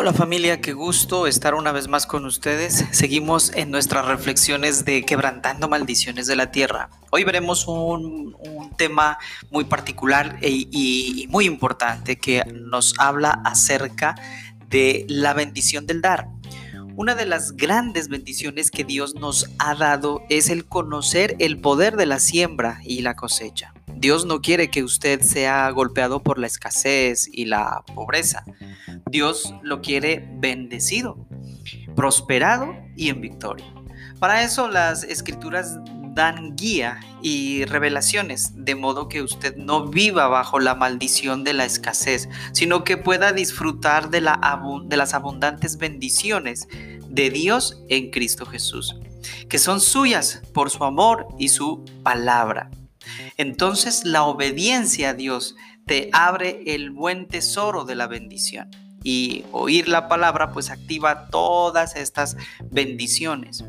Hola familia, qué gusto estar una vez más con ustedes. Seguimos en nuestras reflexiones de quebrantando maldiciones de la tierra. Hoy veremos un, tema muy particular e, y muy importante que nos habla acerca de la bendición del dar. Una de las grandes bendiciones que Dios nos ha dado es el conocer el poder de la siembra y la cosecha. Dios no quiere que usted sea golpeado por la escasez y la pobreza. Dios lo quiere bendecido, prosperado y en victoria. Para eso las escrituras dan guía y revelaciones, de modo que usted no viva bajo la maldición de la escasez, sino que pueda disfrutar de, la de las abundantes bendiciones de Dios en Cristo Jesús, que son suyas por su amor y su palabra. Entonces la obediencia a Dios te abre el buen tesoro de la bendición y oír la palabra pues activa todas estas bendiciones.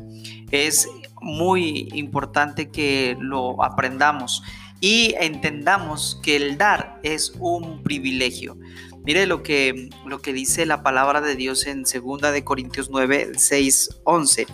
Es muy importante que lo aprendamos y entendamos que el dar es un privilegio. Mire lo que, lo que dice la palabra de Dios en 2 de Corintios 9, 6, 11.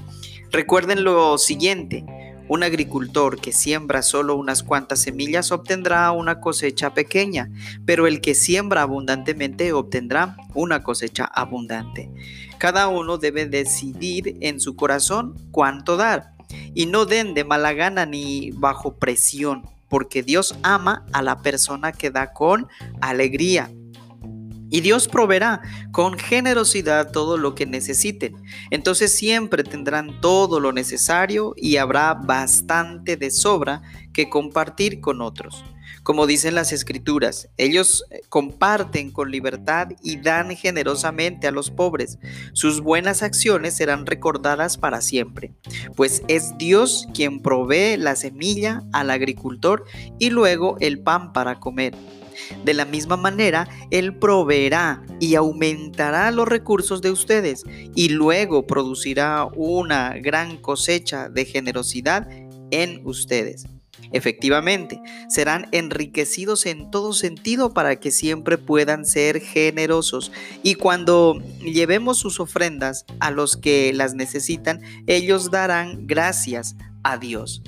Recuerden lo siguiente, un agricultor que siembra solo unas cuantas semillas obtendrá una cosecha pequeña, pero el que siembra abundantemente obtendrá una cosecha abundante. Cada uno debe decidir en su corazón cuánto dar, y no den de mala gana ni bajo presión, porque Dios ama a la persona que da con alegría. Y Dios proveerá con generosidad todo lo que necesiten. Entonces siempre tendrán todo lo necesario y habrá bastante de sobra que compartir con otros. Como dicen las escrituras, ellos eh, comparten con libertad y dan generosamente a los pobres. Sus buenas acciones serán recordadas para siempre, pues es Dios quien provee la semilla al agricultor y luego el pan para comer. De la misma manera, Él proveerá y aumentará los recursos de ustedes y luego producirá una gran cosecha de generosidad en ustedes. Efectivamente, serán enriquecidos en todo sentido para que siempre puedan ser generosos. Y cuando llevemos sus ofrendas a los que las necesitan, ellos darán gracias a Dios.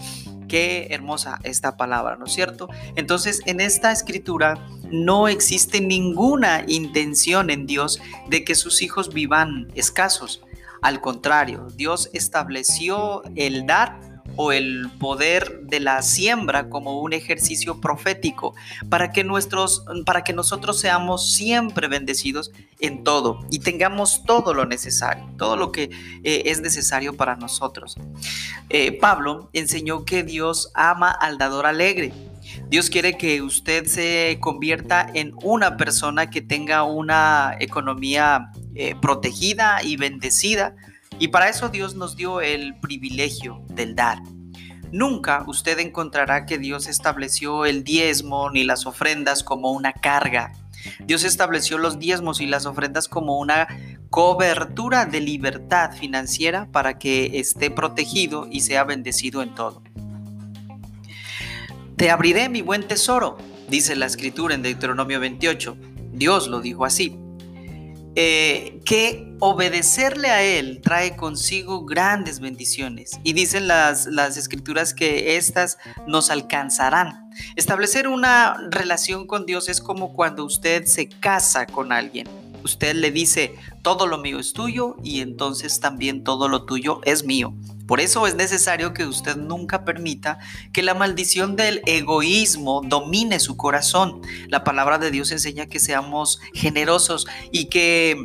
Qué hermosa esta palabra, ¿no es cierto? Entonces, en esta escritura no existe ninguna intención en Dios de que sus hijos vivan escasos. Al contrario, Dios estableció el dar o el poder de la siembra como un ejercicio profético para que nuestros para que nosotros seamos siempre bendecidos en todo y tengamos todo lo necesario, todo lo que eh, es necesario para nosotros. Eh, Pablo enseñó que Dios ama al dador alegre. Dios quiere que usted se convierta en una persona que tenga una economía eh, protegida y bendecida y para eso Dios nos dio el privilegio del dar. Nunca usted encontrará que Dios estableció el diezmo ni las ofrendas como una carga. Dios estableció los diezmos y las ofrendas como una cobertura de libertad financiera para que esté protegido y sea bendecido en todo. Te abriré mi buen tesoro, dice la escritura en Deuteronomio 28. Dios lo dijo así. Eh, que obedecerle a Él trae consigo grandes bendiciones. Y dicen las, las escrituras que éstas nos alcanzarán. Establecer una relación con Dios es como cuando usted se casa con alguien. Usted le dice, todo lo mío es tuyo y entonces también todo lo tuyo es mío. Por eso es necesario que usted nunca permita que la maldición del egoísmo domine su corazón. La palabra de Dios enseña que seamos generosos y que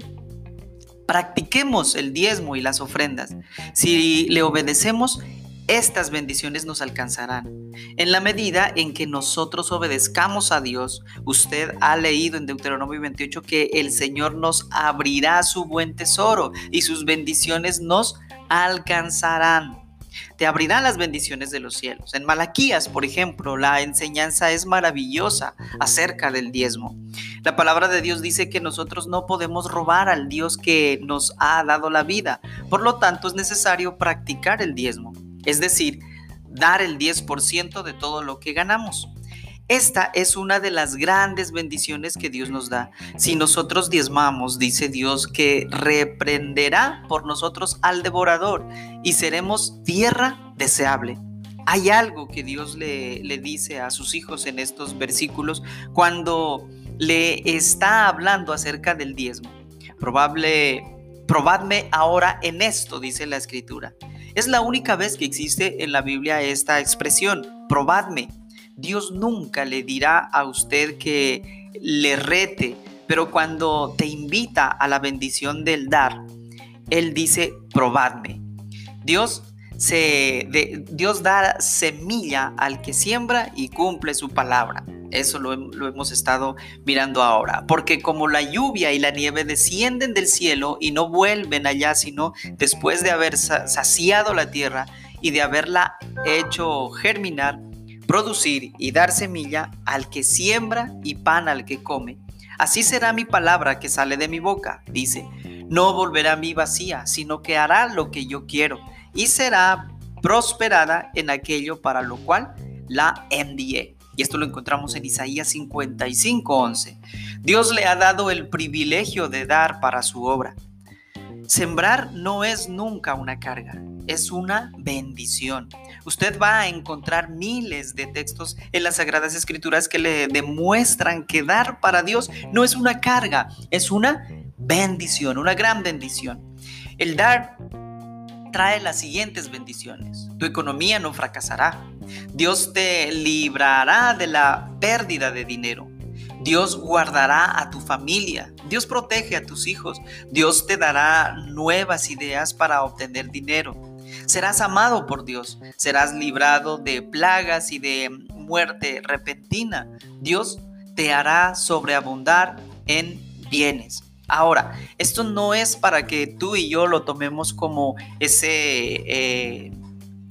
practiquemos el diezmo y las ofrendas. Si le obedecemos, estas bendiciones nos alcanzarán. En la medida en que nosotros obedezcamos a Dios, usted ha leído en Deuteronomio 28 que el Señor nos abrirá su buen tesoro y sus bendiciones nos alcanzarán. Te abrirán las bendiciones de los cielos. En Malaquías, por ejemplo, la enseñanza es maravillosa acerca del diezmo. La palabra de Dios dice que nosotros no podemos robar al Dios que nos ha dado la vida. Por lo tanto, es necesario practicar el diezmo, es decir, dar el 10% de todo lo que ganamos. Esta es una de las grandes bendiciones que Dios nos da. Si nosotros diezmamos, dice Dios, que reprenderá por nosotros al devorador y seremos tierra deseable. Hay algo que Dios le, le dice a sus hijos en estos versículos cuando le está hablando acerca del diezmo. Probable, probadme ahora en esto, dice la escritura. Es la única vez que existe en la Biblia esta expresión, probadme. Dios nunca le dirá a usted que le rete, pero cuando te invita a la bendición del dar, Él dice, probadme. Dios se, de, Dios da semilla al que siembra y cumple su palabra. Eso lo, hemos estado mirando ahora. Porque como la lluvia y la nieve descienden del cielo y no vuelven allá, sino después de haber saciado la tierra y de haberla hecho germinar, producir y dar semilla al que siembra y pan al que come. Así será mi palabra que sale de mi boca, dice. No volverá a mí vacía, sino que hará lo que yo quiero y será prosperada en aquello para lo cual la envié. Y esto lo encontramos en Isaías 55, 11. Dios le ha dado el privilegio de dar para su obra. Sembrar no es nunca una carga, es una bendición. Usted va a encontrar miles de textos en las Sagradas Escrituras que le demuestran que dar para Dios no es una carga, es una bendición, una gran bendición. El dar trae las siguientes bendiciones. Tu economía no fracasará. Dios te librará de la pérdida de dinero. Dios guardará a tu familia. Dios protege a tus hijos. Dios te dará nuevas ideas para obtener dinero. Serás amado por Dios. Serás librado de plagas y de muerte repentina. Dios te hará sobreabundar en bienes. Ahora, esto no es para que tú y yo lo tomemos como ese eh,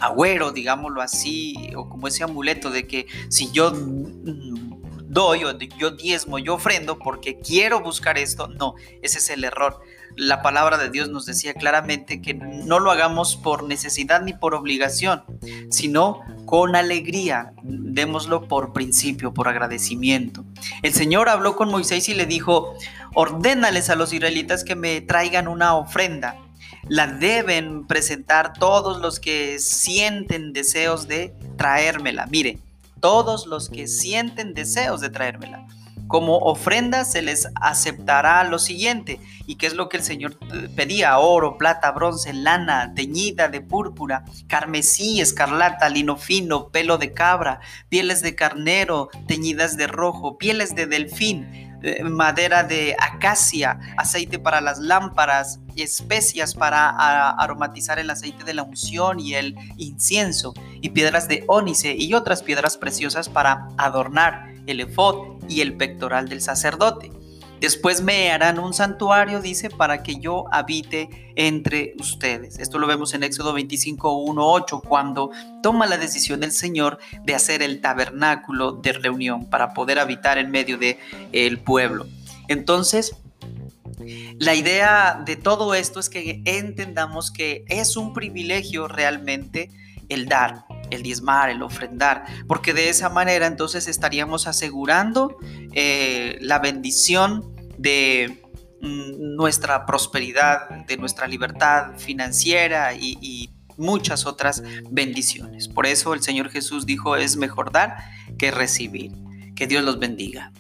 agüero, digámoslo así, o como ese amuleto de que si yo doy o yo diezmo, yo ofrendo porque quiero buscar esto. No, ese es el error. La palabra de Dios nos decía claramente que no lo hagamos por necesidad ni por obligación, sino con alegría. Démoslo por principio, por agradecimiento. El Señor habló con Moisés y le dijo, ordénales a los israelitas que me traigan una ofrenda. La deben presentar todos los que sienten deseos de traérmela. Mire, todos los que sienten deseos de traérmela. Como ofrenda se les aceptará lo siguiente. ¿Y qué es lo que el Señor pedía? Oro, plata, bronce, lana, teñida de púrpura, carmesí, escarlata, lino fino, pelo de cabra, pieles de carnero, teñidas de rojo, pieles de delfín, madera de acacia, aceite para las lámparas, especias para aromatizar el aceite de la unción y el incienso, y piedras de ónice y otras piedras preciosas para adornar el efod y el pectoral del sacerdote. Después me harán un santuario, dice, para que yo habite entre ustedes. Esto lo vemos en Éxodo 25, 1, 8, cuando toma la decisión el Señor de hacer el tabernáculo de reunión para poder habitar en medio del el pueblo. Entonces, la idea de todo esto es que entendamos que es un privilegio realmente el dar, el diezmar, el ofrendar, porque de esa manera entonces estaríamos asegurando eh, la bendición de mm, nuestra prosperidad, de nuestra libertad financiera y, y muchas otras bendiciones. Por eso el Señor Jesús dijo, es mejor dar que recibir. Que Dios los bendiga.